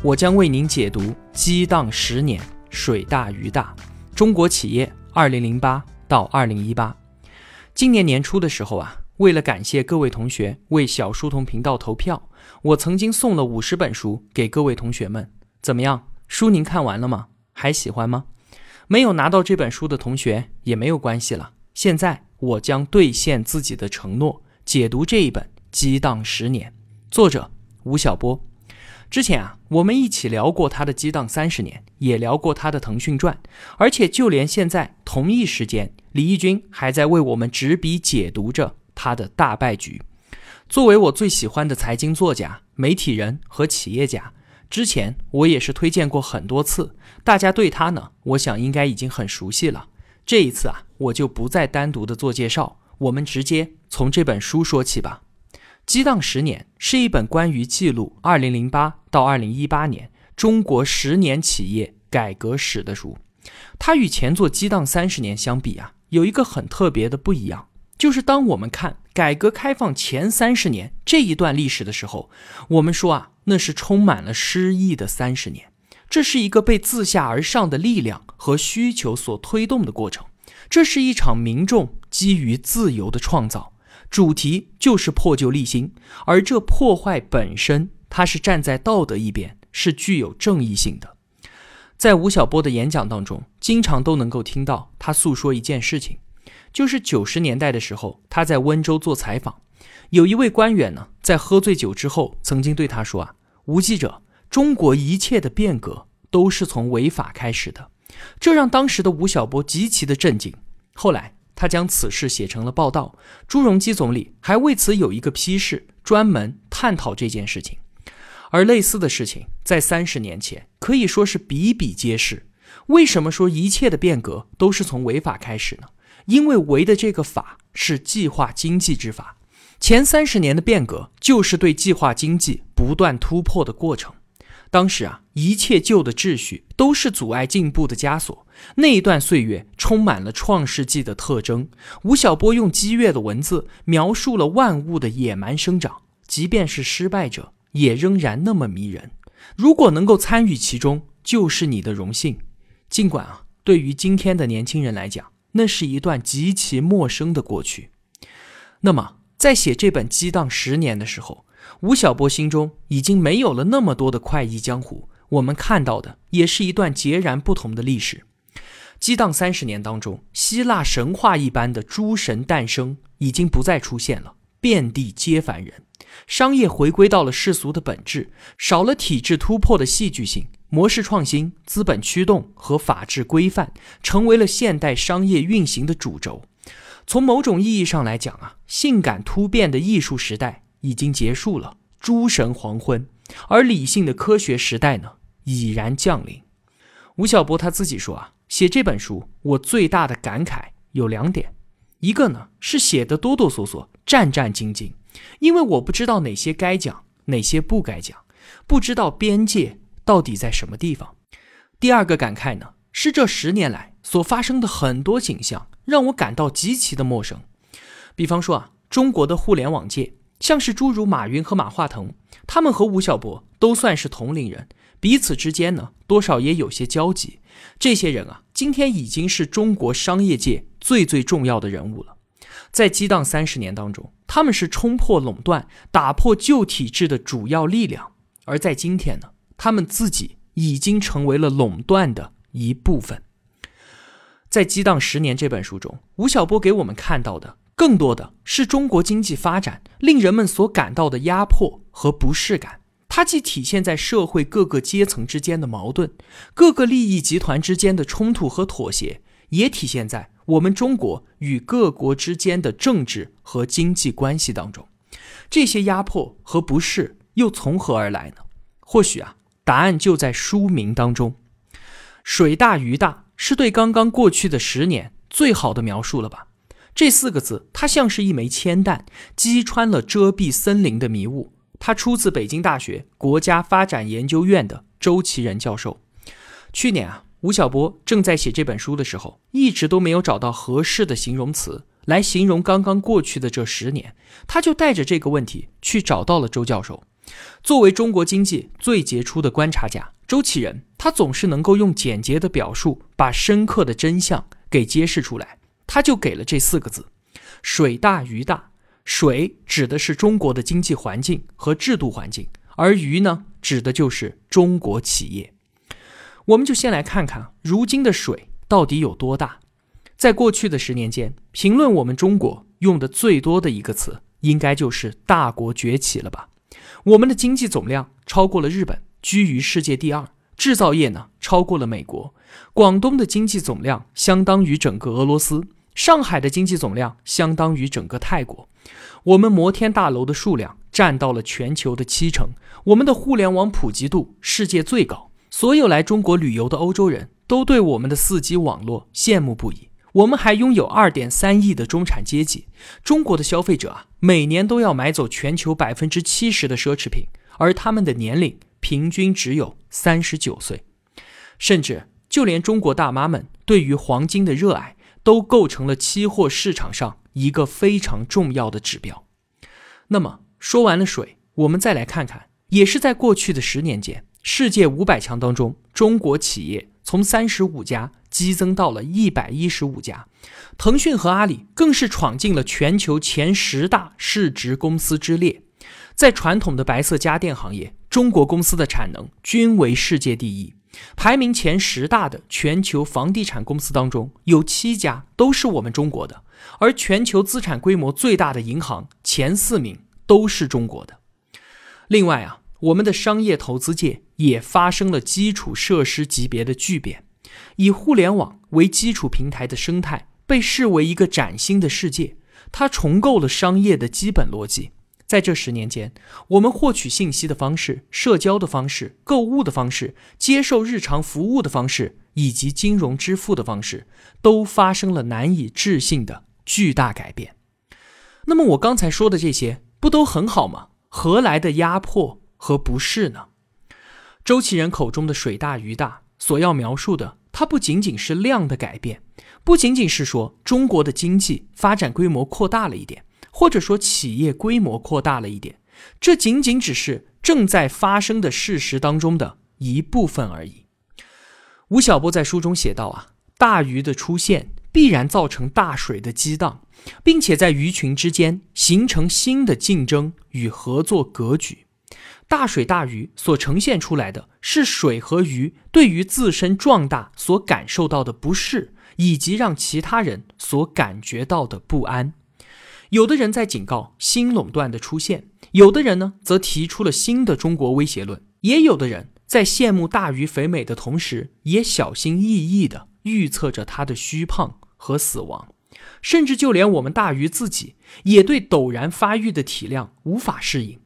我将为您解读激荡十年，水大鱼大，中国企业二零零八到二零一八。今年年初的时候啊，为了感谢各位同学为小书童频道投票，我曾经送了五十本书给各位同学们。怎么样？书您看完了吗？还喜欢吗？没有拿到这本书的同学也没有关系了。现在我将兑现自己的承诺，解读这一本《激荡十年》，作者吴晓波。之前啊，我们一起聊过他的《激荡三十年》，也聊过他的《腾讯传》，而且就连现在同一时间，李义军还在为我们执笔解读着他的大败局。作为我最喜欢的财经作家、媒体人和企业家，之前我也是推荐过很多次，大家对他呢，我想应该已经很熟悉了。这一次啊，我就不再单独的做介绍，我们直接从这本书说起吧。《激荡十年》是一本关于记录2008到2018年中国十年企业改革史的书。它与前作《激荡三十年》相比啊，有一个很特别的不一样，就是当我们看改革开放前三十年这一段历史的时候，我们说啊，那是充满了诗意的三十年。这是一个被自下而上的力量和需求所推动的过程，这是一场民众基于自由的创造。主题就是破旧立新，而这破坏本身，它是站在道德一边，是具有正义性的。在吴晓波的演讲当中，经常都能够听到他诉说一件事情，就是九十年代的时候，他在温州做采访，有一位官员呢，在喝醉酒之后，曾经对他说：“啊，吴记者，中国一切的变革都是从违法开始的。”这让当时的吴晓波极其的震惊。后来。他将此事写成了报道，朱镕基总理还为此有一个批示，专门探讨这件事情。而类似的事情在三十年前可以说是比比皆是。为什么说一切的变革都是从违法开始呢？因为违的这个法是计划经济之法，前三十年的变革就是对计划经济不断突破的过程。当时啊，一切旧的秩序都是阻碍进步的枷锁。那一段岁月充满了创世纪的特征。吴晓波用激越的文字描述了万物的野蛮生长，即便是失败者，也仍然那么迷人。如果能够参与其中，就是你的荣幸。尽管啊，对于今天的年轻人来讲，那是一段极其陌生的过去。那么，在写这本《激荡十年》的时候，吴晓波心中已经没有了那么多的快意江湖，我们看到的也是一段截然不同的历史。激荡三十年当中，希腊神话一般的诸神诞生已经不再出现了，遍地皆凡人，商业回归到了世俗的本质，少了体制突破的戏剧性，模式创新、资本驱动和法治规范成为了现代商业运行的主轴。从某种意义上来讲啊，性感突变的艺术时代。已经结束了，诸神黄昏，而理性的科学时代呢，已然降临。吴晓波他自己说啊，写这本书，我最大的感慨有两点，一个呢是写的哆哆嗦嗦、战战兢兢，因为我不知道哪些该讲，哪些不该讲，不知道边界到底在什么地方。第二个感慨呢，是这十年来所发生的很多景象，让我感到极其的陌生。比方说啊，中国的互联网界。像是诸如马云和马化腾，他们和吴晓波都算是同龄人，彼此之间呢多少也有些交集。这些人啊，今天已经是中国商业界最最重要的人物了。在激荡三十年当中，他们是冲破垄断、打破旧体制的主要力量；而在今天呢，他们自己已经成为了垄断的一部分。在《激荡十年》这本书中，吴晓波给我们看到的。更多的是中国经济发展令人们所感到的压迫和不适感，它既体现在社会各个阶层之间的矛盾、各个利益集团之间的冲突和妥协，也体现在我们中国与各国之间的政治和经济关系当中。这些压迫和不适又从何而来呢？或许啊，答案就在书名当中。水大鱼大是对刚刚过去的十年最好的描述了吧？这四个字，它像是一枚铅弹，击穿了遮蔽森林的迷雾。它出自北京大学国家发展研究院的周其仁教授。去年啊，吴晓波正在写这本书的时候，一直都没有找到合适的形容词来形容刚刚过去的这十年，他就带着这个问题去找到了周教授。作为中国经济最杰出的观察家，周其仁他总是能够用简洁的表述把深刻的真相给揭示出来。他就给了这四个字：水大鱼大。水指的是中国的经济环境和制度环境，而鱼呢，指的就是中国企业。我们就先来看看如今的水到底有多大。在过去的十年间，评论我们中国用的最多的一个词，应该就是“大国崛起”了吧？我们的经济总量超过了日本，居于世界第二；制造业呢，超过了美国；广东的经济总量相当于整个俄罗斯；上海的经济总量相当于整个泰国。我们摩天大楼的数量占到了全球的七成，我们的互联网普及度世界最高，所有来中国旅游的欧洲人都对我们的四 G 网络羡慕不已。我们还拥有二点三亿的中产阶级，中国的消费者啊，每年都要买走全球百分之七十的奢侈品，而他们的年龄平均只有三十九岁，甚至就连中国大妈们对于黄金的热爱，都构成了期货市场上。一个非常重要的指标。那么说完了水，我们再来看看，也是在过去的十年间，世界五百强当中，中国企业从三十五家激增到了一百一十五家，腾讯和阿里更是闯进了全球前十大市值公司之列。在传统的白色家电行业，中国公司的产能均为世界第一。排名前十大的全球房地产公司当中，有七家都是我们中国的。而全球资产规模最大的银行前四名都是中国的。另外啊，我们的商业投资界也发生了基础设施级别的巨变，以互联网为基础平台的生态被视为一个崭新的世界，它重构了商业的基本逻辑。在这十年间，我们获取信息的方式、社交的方式、购物的方式、接受日常服务的方式以及金融支付的方式，都发生了难以置信的。巨大改变。那么我刚才说的这些不都很好吗？何来的压迫和不适呢？周其仁口中的“水大鱼大”所要描述的，它不仅仅是量的改变，不仅仅是说中国的经济发展规模扩大了一点，或者说企业规模扩大了一点，这仅仅只是正在发生的事实当中的一部分而已。吴晓波在书中写道：“啊，大鱼的出现。”必然造成大水的激荡，并且在鱼群之间形成新的竞争与合作格局。大水大鱼所呈现出来的是水和鱼对于自身壮大所感受到的不适，以及让其他人所感觉到的不安。有的人在警告新垄断的出现，有的人呢则提出了新的中国威胁论，也有的人在羡慕大鱼肥美的同时，也小心翼翼的。预测着它的虚胖和死亡，甚至就连我们大鱼自己也对陡然发育的体量无法适应。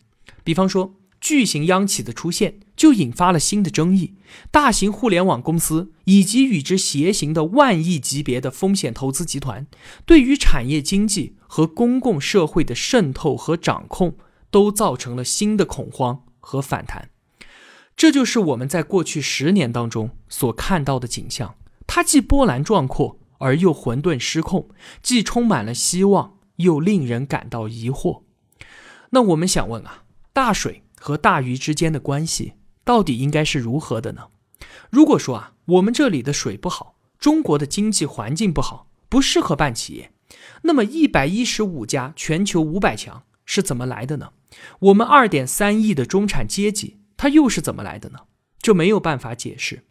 比方说，巨型央企的出现就引发了新的争议。大型互联网公司以及与之携行的万亿级别的风险投资集团，对于产业经济和公共社会的渗透和掌控，都造成了新的恐慌和反弹。这就是我们在过去十年当中所看到的景象。它既波澜壮阔而又混沌失控，既充满了希望又令人感到疑惑。那我们想问啊，大水和大鱼之间的关系到底应该是如何的呢？如果说啊，我们这里的水不好，中国的经济环境不好，不适合办企业，那么一百一十五家全球五百强是怎么来的呢？我们二点三亿的中产阶级，它又是怎么来的呢？就没有办法解释。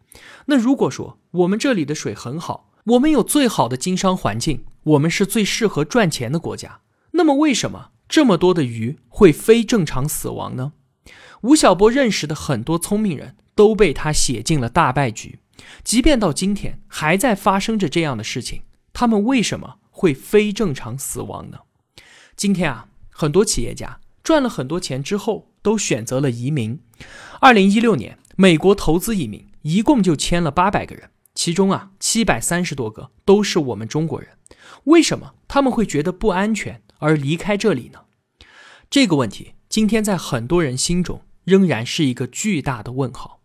那如果说我们这里的水很好，我们有最好的经商环境，我们是最适合赚钱的国家，那么为什么这么多的鱼会非正常死亡呢？吴晓波认识的很多聪明人都被他写进了大败局，即便到今天还在发生着这样的事情，他们为什么会非正常死亡呢？今天啊，很多企业家赚了很多钱之后都选择了移民。二零一六年。美国投资移民一共就签了八百个人，其中啊七百三十多个都是我们中国人。为什么他们会觉得不安全而离开这里呢？这个问题今天在很多人心中仍然是一个巨大的问号。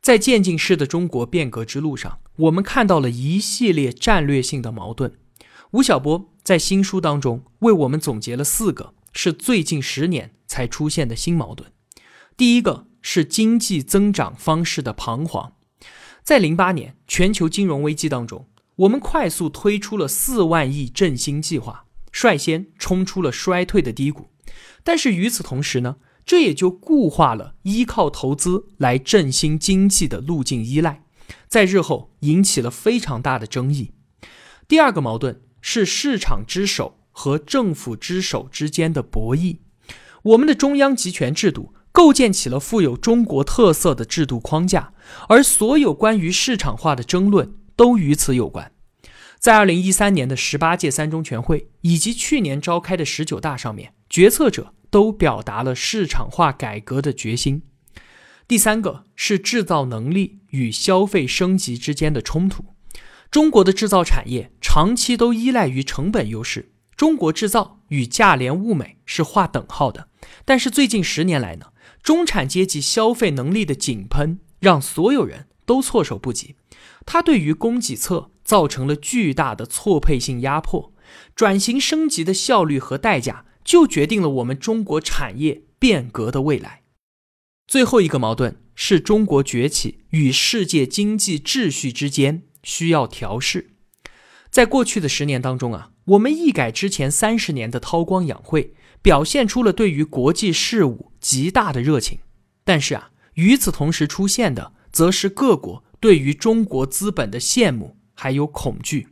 在渐进式的中国变革之路上，我们看到了一系列战略性的矛盾。吴晓波在新书当中为我们总结了四个是最近十年才出现的新矛盾。第一个是经济增长方式的彷徨。在零八年全球金融危机当中，我们快速推出了四万亿振兴计划，率先冲出了衰退的低谷。但是与此同时呢，这也就固化了依靠投资来振兴经济的路径依赖，在日后引起了非常大的争议。第二个矛盾是市场之手和政府之手之间的博弈。我们的中央集权制度。构建起了富有中国特色的制度框架，而所有关于市场化的争论都与此有关。在二零一三年的十八届三中全会以及去年召开的十九大上面，决策者都表达了市场化改革的决心。第三个是制造能力与消费升级之间的冲突。中国的制造产业长期都依赖于成本优势，中国制造与价廉物美是划等号的。但是最近十年来呢？中产阶级消费能力的井喷，让所有人都措手不及。它对于供给侧造成了巨大的错配性压迫。转型升级的效率和代价，就决定了我们中国产业变革的未来。最后一个矛盾是中国崛起与世界经济秩序之间需要调试。在过去的十年当中啊，我们一改之前三十年的韬光养晦。表现出了对于国际事务极大的热情，但是啊，与此同时出现的，则是各国对于中国资本的羡慕还有恐惧。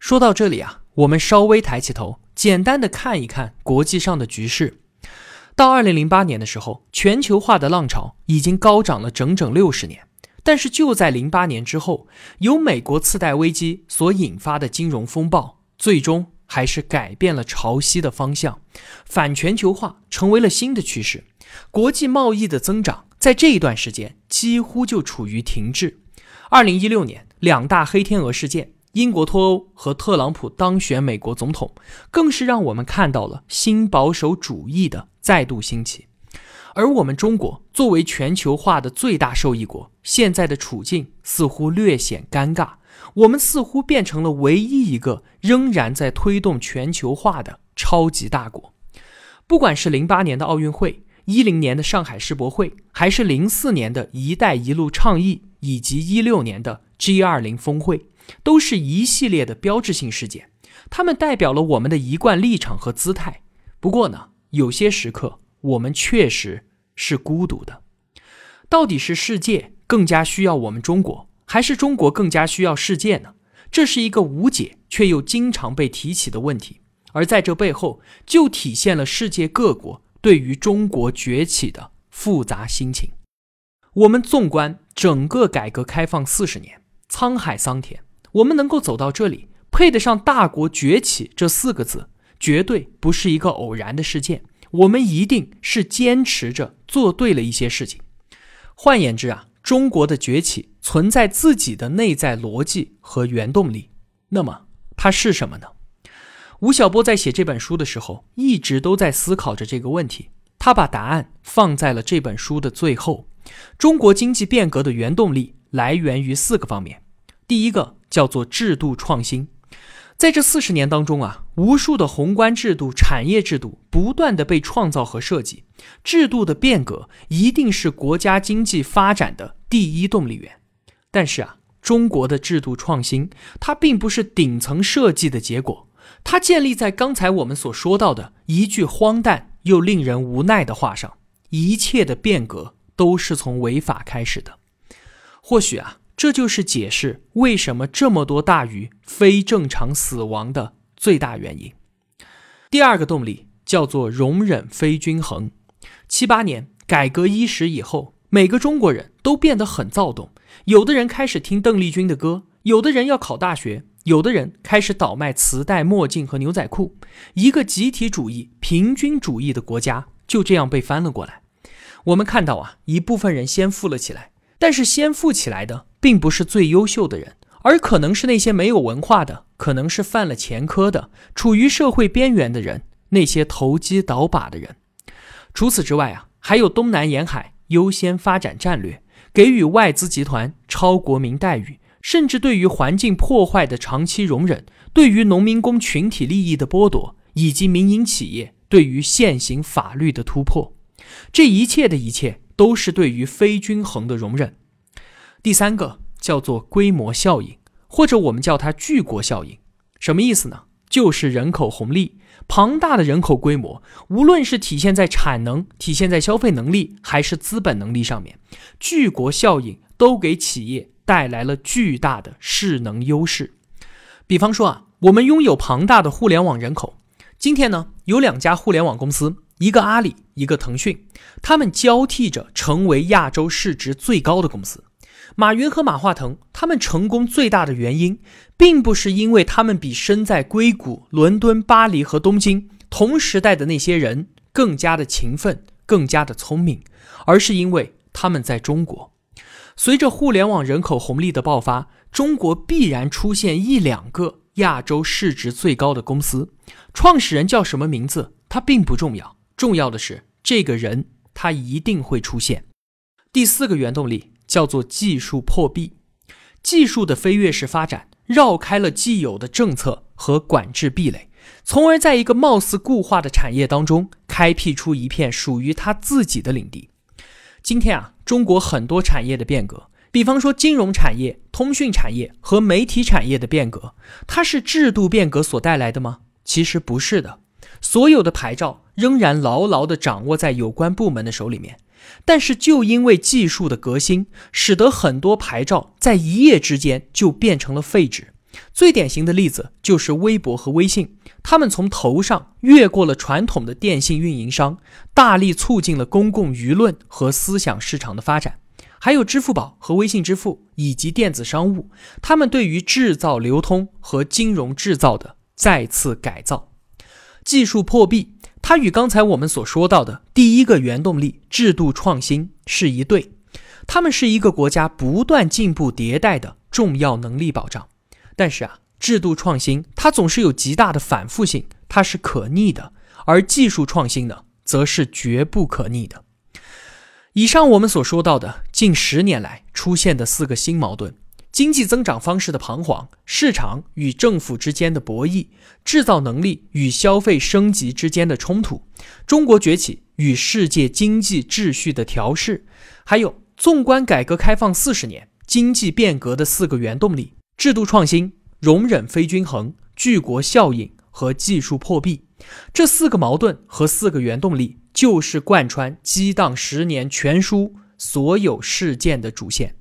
说到这里啊，我们稍微抬起头，简单的看一看国际上的局势。到二零零八年的时候，全球化的浪潮已经高涨了整整六十年，但是就在零八年之后，由美国次贷危机所引发的金融风暴，最终。还是改变了潮汐的方向，反全球化成为了新的趋势。国际贸易的增长在这一段时间几乎就处于停滞。二零一六年两大黑天鹅事件，英国脱欧和特朗普当选美国总统，更是让我们看到了新保守主义的再度兴起。而我们中国作为全球化的最大受益国，现在的处境似乎略显尴尬。我们似乎变成了唯一一个仍然在推动全球化的超级大国。不管是零八年的奥运会、一零年的上海世博会，还是零四年的一带一路倡议，以及一六年的 G 二零峰会，都是一系列的标志性事件。它们代表了我们的一贯立场和姿态。不过呢，有些时刻我们确实是孤独的。到底是世界更加需要我们中国？还是中国更加需要世界呢？这是一个无解却又经常被提起的问题，而在这背后，就体现了世界各国对于中国崛起的复杂心情。我们纵观整个改革开放四十年，沧海桑田，我们能够走到这里，配得上“大国崛起”这四个字，绝对不是一个偶然的事件。我们一定是坚持着做对了一些事情。换言之啊。中国的崛起存在自己的内在逻辑和原动力，那么它是什么呢？吴晓波在写这本书的时候，一直都在思考着这个问题。他把答案放在了这本书的最后。中国经济变革的原动力来源于四个方面，第一个叫做制度创新。在这四十年当中啊，无数的宏观制度、产业制度不断的被创造和设计，制度的变革一定是国家经济发展的第一动力源。但是啊，中国的制度创新，它并不是顶层设计的结果，它建立在刚才我们所说到的一句荒诞又令人无奈的话上：一切的变革都是从违法开始的。或许啊。这就是解释为什么这么多大鱼非正常死亡的最大原因。第二个动力叫做容忍非均衡。七八年改革伊始以后，每个中国人都变得很躁动，有的人开始听邓丽君的歌，有的人要考大学，有的人开始倒卖磁带、墨镜和牛仔裤。一个集体主义、平均主义的国家就这样被翻了过来。我们看到啊，一部分人先富了起来。但是先富起来的并不是最优秀的人，而可能是那些没有文化的，可能是犯了前科的，处于社会边缘的人，那些投机倒把的人。除此之外啊，还有东南沿海优先发展战略，给予外资集团超国民待遇，甚至对于环境破坏的长期容忍，对于农民工群体利益的剥夺，以及民营企业对于现行法律的突破，这一切的一切。都是对于非均衡的容忍。第三个叫做规模效应，或者我们叫它巨国效应，什么意思呢？就是人口红利，庞大的人口规模，无论是体现在产能、体现在消费能力，还是资本能力上面，巨国效应都给企业带来了巨大的势能优势。比方说啊，我们拥有庞大的互联网人口，今天呢，有两家互联网公司。一个阿里，一个腾讯，他们交替着成为亚洲市值最高的公司。马云和马化腾他们成功最大的原因，并不是因为他们比身在硅谷、伦敦、巴黎和东京同时代的那些人更加的勤奋、更加的聪明，而是因为他们在中国。随着互联网人口红利的爆发，中国必然出现一两个亚洲市值最高的公司。创始人叫什么名字，它并不重要。重要的是，这个人他一定会出现。第四个原动力叫做技术破壁，技术的飞跃式发展绕开了既有的政策和管制壁垒，从而在一个貌似固化的产业当中开辟出一片属于他自己的领地。今天啊，中国很多产业的变革，比方说金融产业、通讯产业和媒体产业的变革，它是制度变革所带来的吗？其实不是的。所有的牌照仍然牢牢地掌握在有关部门的手里面，但是就因为技术的革新，使得很多牌照在一夜之间就变成了废纸。最典型的例子就是微博和微信，他们从头上越过了传统的电信运营商，大力促进了公共舆论和思想市场的发展。还有支付宝和微信支付以及电子商务，他们对于制造、流通和金融制造的再次改造。技术破壁，它与刚才我们所说到的第一个原动力制度创新是一对，它们是一个国家不断进步迭代的重要能力保障。但是啊，制度创新它总是有极大的反复性，它是可逆的；而技术创新呢，则是绝不可逆的。以上我们所说到的近十年来出现的四个新矛盾。经济增长方式的彷徨，市场与政府之间的博弈，制造能力与消费升级之间的冲突，中国崛起与世界经济秩序的调试，还有纵观改革开放四十年经济变革的四个原动力：制度创新、容忍非均衡、巨国效应和技术破壁。这四个矛盾和四个原动力，就是贯穿激荡十年全书所有事件的主线。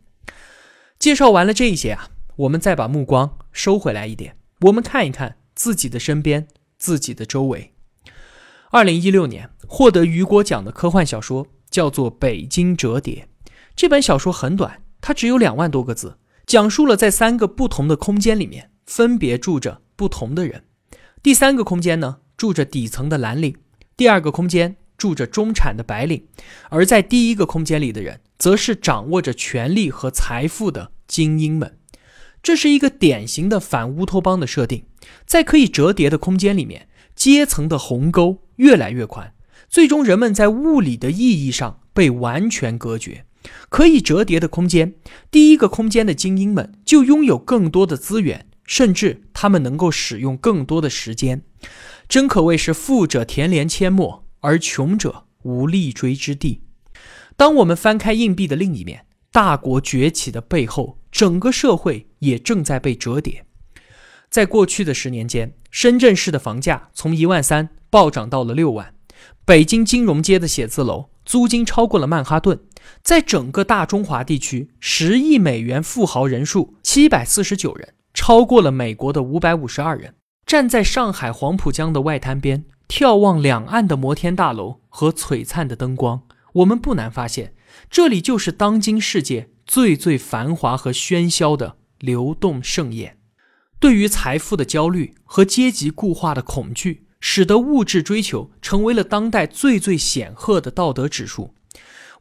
介绍完了这一些啊，我们再把目光收回来一点，我们看一看自己的身边，自己的周围。二零一六年获得雨果奖的科幻小说叫做《北京折叠》，这本小说很短，它只有两万多个字，讲述了在三个不同的空间里面分别住着不同的人。第三个空间呢，住着底层的蓝领；第二个空间住着中产的白领；而在第一个空间里的人。则是掌握着权力和财富的精英们，这是一个典型的反乌托邦的设定。在可以折叠的空间里面，阶层的鸿沟越来越宽，最终人们在物理的意义上被完全隔绝。可以折叠的空间，第一个空间的精英们就拥有更多的资源，甚至他们能够使用更多的时间，真可谓是富者田连阡陌，而穷者无立锥之地。当我们翻开硬币的另一面，大国崛起的背后，整个社会也正在被折叠。在过去的十年间，深圳市的房价从一万三暴涨到了六万，北京金融街的写字楼租金超过了曼哈顿，在整个大中华地区，十亿美元富豪人数七百四十九人，超过了美国的五百五十二人。站在上海黄浦江的外滩边，眺望两岸的摩天大楼和璀璨的灯光。我们不难发现，这里就是当今世界最最繁华和喧嚣的流动盛宴。对于财富的焦虑和阶级固化的恐惧，使得物质追求成为了当代最最显赫的道德指数。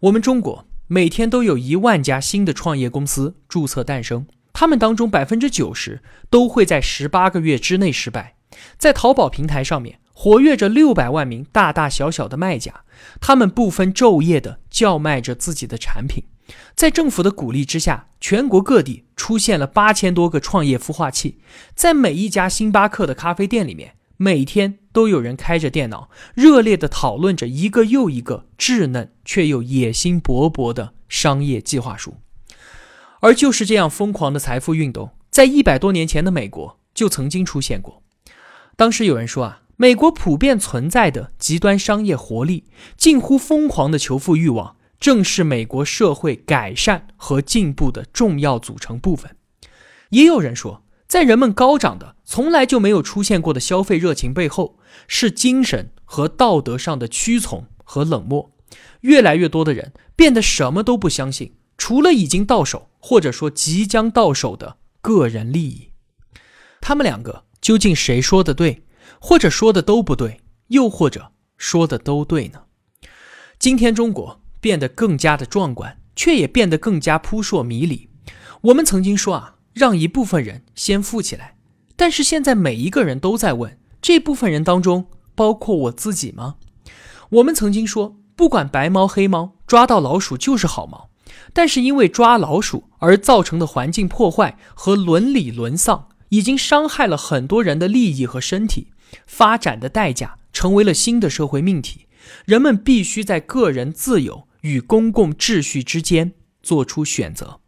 我们中国每天都有一万家新的创业公司注册诞生，他们当中百分之九十都会在十八个月之内失败。在淘宝平台上面活跃着六百万名大大小小的卖家，他们不分昼夜的叫卖着自己的产品。在政府的鼓励之下，全国各地出现了八千多个创业孵化器，在每一家星巴克的咖啡店里面。每天都有人开着电脑，热烈地讨论着一个又一个稚嫩却又野心勃勃的商业计划书。而就是这样疯狂的财富运动，在一百多年前的美国就曾经出现过。当时有人说啊，美国普遍存在的极端商业活力、近乎疯狂的求富欲望，正是美国社会改善和进步的重要组成部分。也有人说。在人们高涨的、从来就没有出现过的消费热情背后，是精神和道德上的屈从和冷漠。越来越多的人变得什么都不相信，除了已经到手或者说即将到手的个人利益。他们两个究竟谁说的对，或者说的都不对，又或者说的都对呢？今天中国变得更加的壮观，却也变得更加扑朔迷离。我们曾经说啊。让一部分人先富起来，但是现在每一个人都在问：这部分人当中包括我自己吗？我们曾经说，不管白猫黑猫，抓到老鼠就是好猫。但是因为抓老鼠而造成的环境破坏和伦理沦丧，已经伤害了很多人的利益和身体。发展的代价成为了新的社会命题，人们必须在个人自由与公共秩序之间做出选择。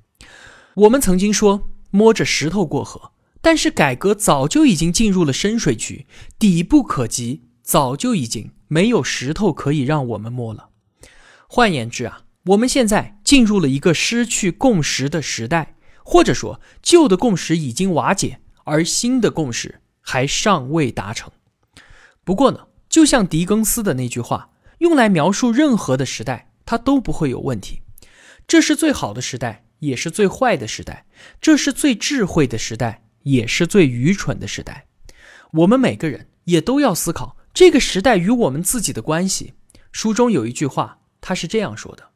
我们曾经说。摸着石头过河，但是改革早就已经进入了深水区，底部可及，早就已经没有石头可以让我们摸了。换言之啊，我们现在进入了一个失去共识的时代，或者说旧的共识已经瓦解，而新的共识还尚未达成。不过呢，就像狄更斯的那句话，用来描述任何的时代，它都不会有问题。这是最好的时代。也是最坏的时代，这是最智慧的时代，也是最愚蠢的时代。我们每个人也都要思考这个时代与我们自己的关系。书中有一句话，他是这样说的：“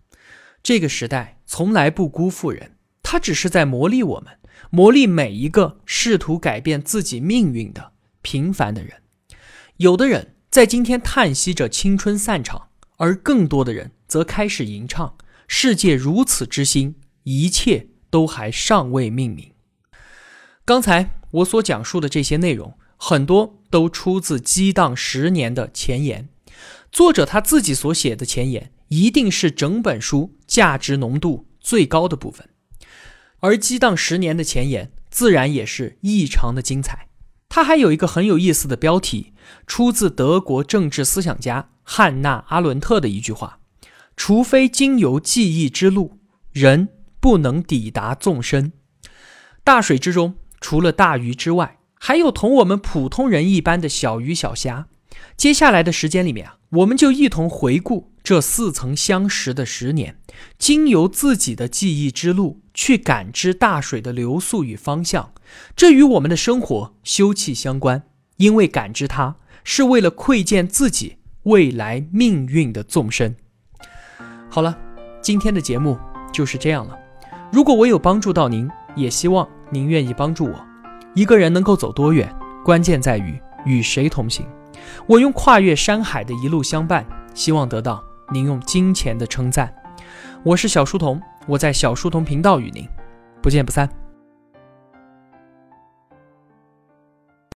这个时代从来不辜负人，它只是在磨砺我们，磨砺每一个试图改变自己命运的平凡的人。”有的人在今天叹息着青春散场，而更多的人则开始吟唱：“世界如此之新。”一切都还尚未命名。刚才我所讲述的这些内容，很多都出自激荡十年的前言。作者他自己所写的前言，一定是整本书价值浓度最高的部分。而激荡十年的前言，自然也是异常的精彩。它还有一个很有意思的标题，出自德国政治思想家汉娜·阿伦特的一句话：“除非经由记忆之路，人。”不能抵达纵深，大水之中，除了大鱼之外，还有同我们普通人一般的小鱼小虾。接下来的时间里面啊，我们就一同回顾这似曾相识的十年，经由自己的记忆之路去感知大水的流速与方向。这与我们的生活休戚相关，因为感知它是为了窥见自己未来命运的纵深。好了，今天的节目就是这样了。如果我有帮助到您，也希望您愿意帮助我。一个人能够走多远，关键在于与谁同行。我用跨越山海的一路相伴，希望得到您用金钱的称赞。我是小书童，我在小书童频道与您不见不散。